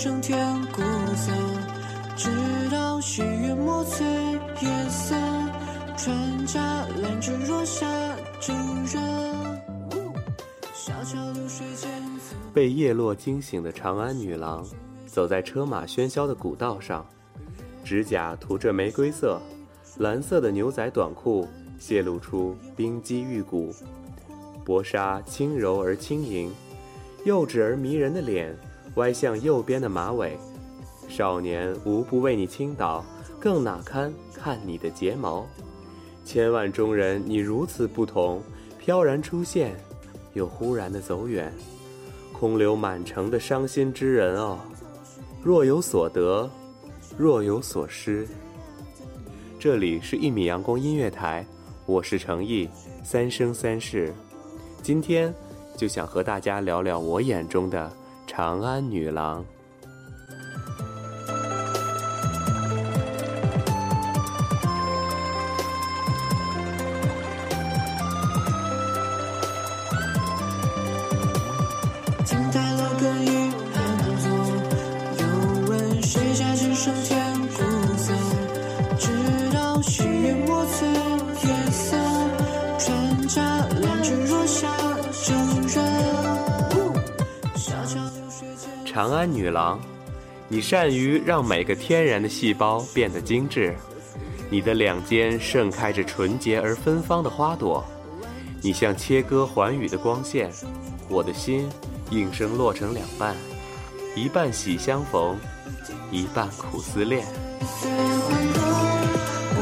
谁家今生添古色？直到西月莫催夜色，船家兰枝若下正热。小桥流水间，被叶落惊醒的长安女郎，走在车马喧嚣的古道上，指甲涂着玫瑰色，蓝色。的牛仔短裤泄露出冰肌玉骨，薄纱轻柔而轻盈，幼稚而迷人的脸歪向右边的马尾，少年无不为你倾倒，更哪堪看你的睫毛？千万中人，你如此不同，飘然出现，又忽然的走远。空留满城的伤心之人哦，若有所得，若有所失。这里是一米阳光音乐台，我是程毅，三生三世。今天就想和大家聊聊我眼中的长安女郎。亭台楼阁一安坐，又问谁家今生添古色？直到西月莫催夜色，船家长安女郎，你善于让每个天然的细胞变得精致，你的两肩盛开着纯洁而芬芳的花朵，你像切割寰宇的光线，我的心应声落成两半，一半喜相逢，一半苦思恋。岁月换歌，我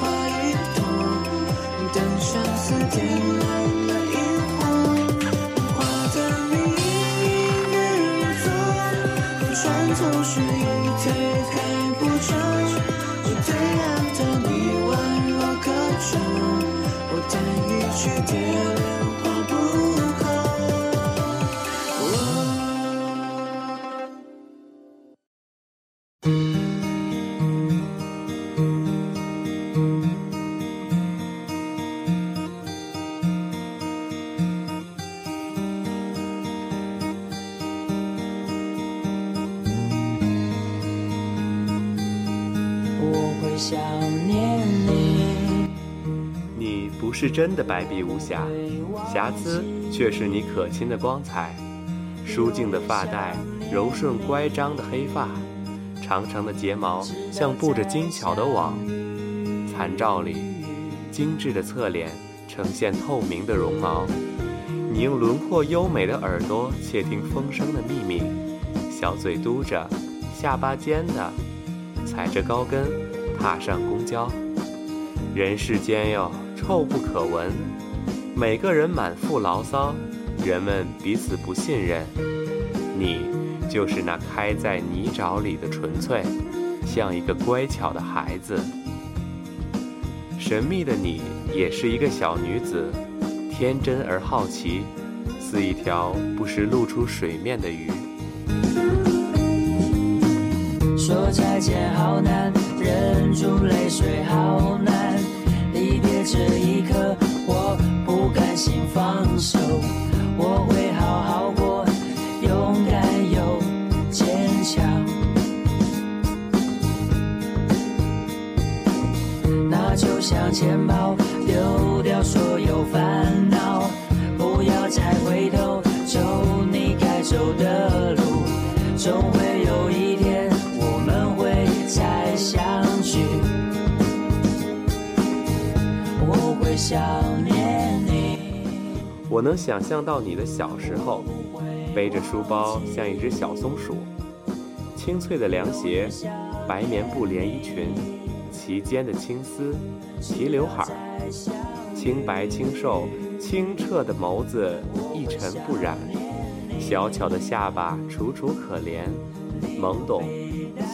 花，一朵，等相思点亮了是一推开不着，这对岸的你宛若歌唱，我弹一曲蝶恋想念你。你不是真的白璧无瑕，瑕疵却是你可亲的光彩。舒静的发带，柔顺乖张的黑发，长长的睫毛像布着精巧的网。残照里，精致的侧脸呈现透明的绒毛。你用轮廓优美的耳朵窃听风声的秘密，小嘴嘟着，下巴尖的，踩着高跟，踏上公交。人世间哟，臭不可闻，每个人满腹牢骚，人们彼此不信任。你就是那开在泥沼里的纯粹，像一个乖巧的孩子。神秘的你也是一个小女子，天真而好奇，似一条不时露出水面的鱼。说再见好难，忍住泪水好难离别这一刻我不甘心放手我会好好过勇敢又坚强。那就向前跑丢掉所有烦恼不要再回头走你该走的路总会想念你。我能想象到你的小时候，背着书包像一只小松鼠，清脆的凉鞋，白棉布连衣裙，齐肩的青丝，齐刘海，清白清瘦，清澈的眸子一尘不染，小巧的下巴楚楚可怜，懵懂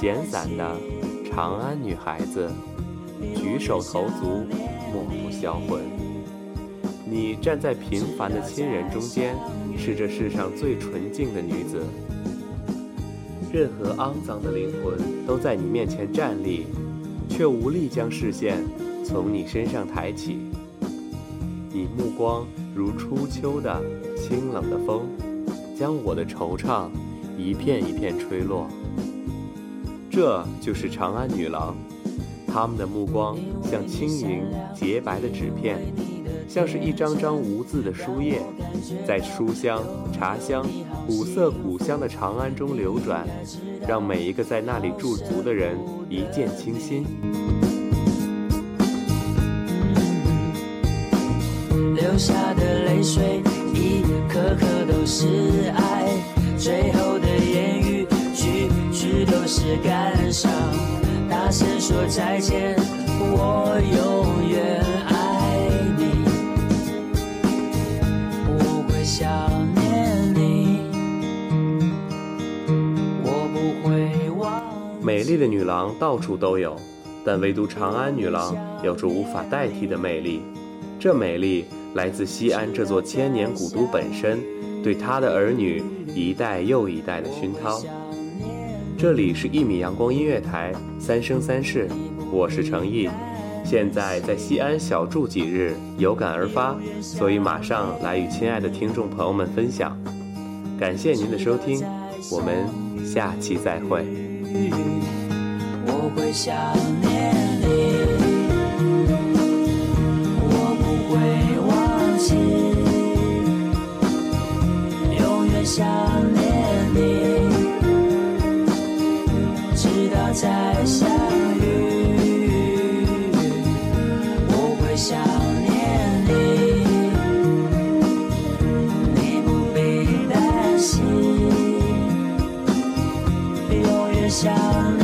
闲散的长安女孩子，举手投足莫不销魂。你站在平凡的亲人中间，是这世上最纯净的女子。任何肮脏的灵魂都在你面前站立，却无力将视线从你身上抬起。你目光如初秋的清冷的风，将我的惆怅一片一片吹落。这就是长安女郎，他们的目光像轻盈洁白的纸片。像是一张张无字的书页，在书香、茶香、古色古香的长安中流转，让每一个在那里驻足的人一见倾心。流下的泪水，一颗颗都是爱，最后的言语，句句都是感伤。大声说再见，我永远爱你，我会想念你，我不会忘。美丽的女郎到处都有，但唯独长安女郎有着无法代替的魅力。这美丽来自西安这座千年古都本身，对她的儿女一代又一代的熏陶。这里是一米阳光音乐台，三生三世，我是程毅，现在在西安小住几日，有感而发，所以马上来与亲爱的听众朋友们分享。感谢您的收听，我们下期再会。我会想念你，我不会忘记，永远想念想。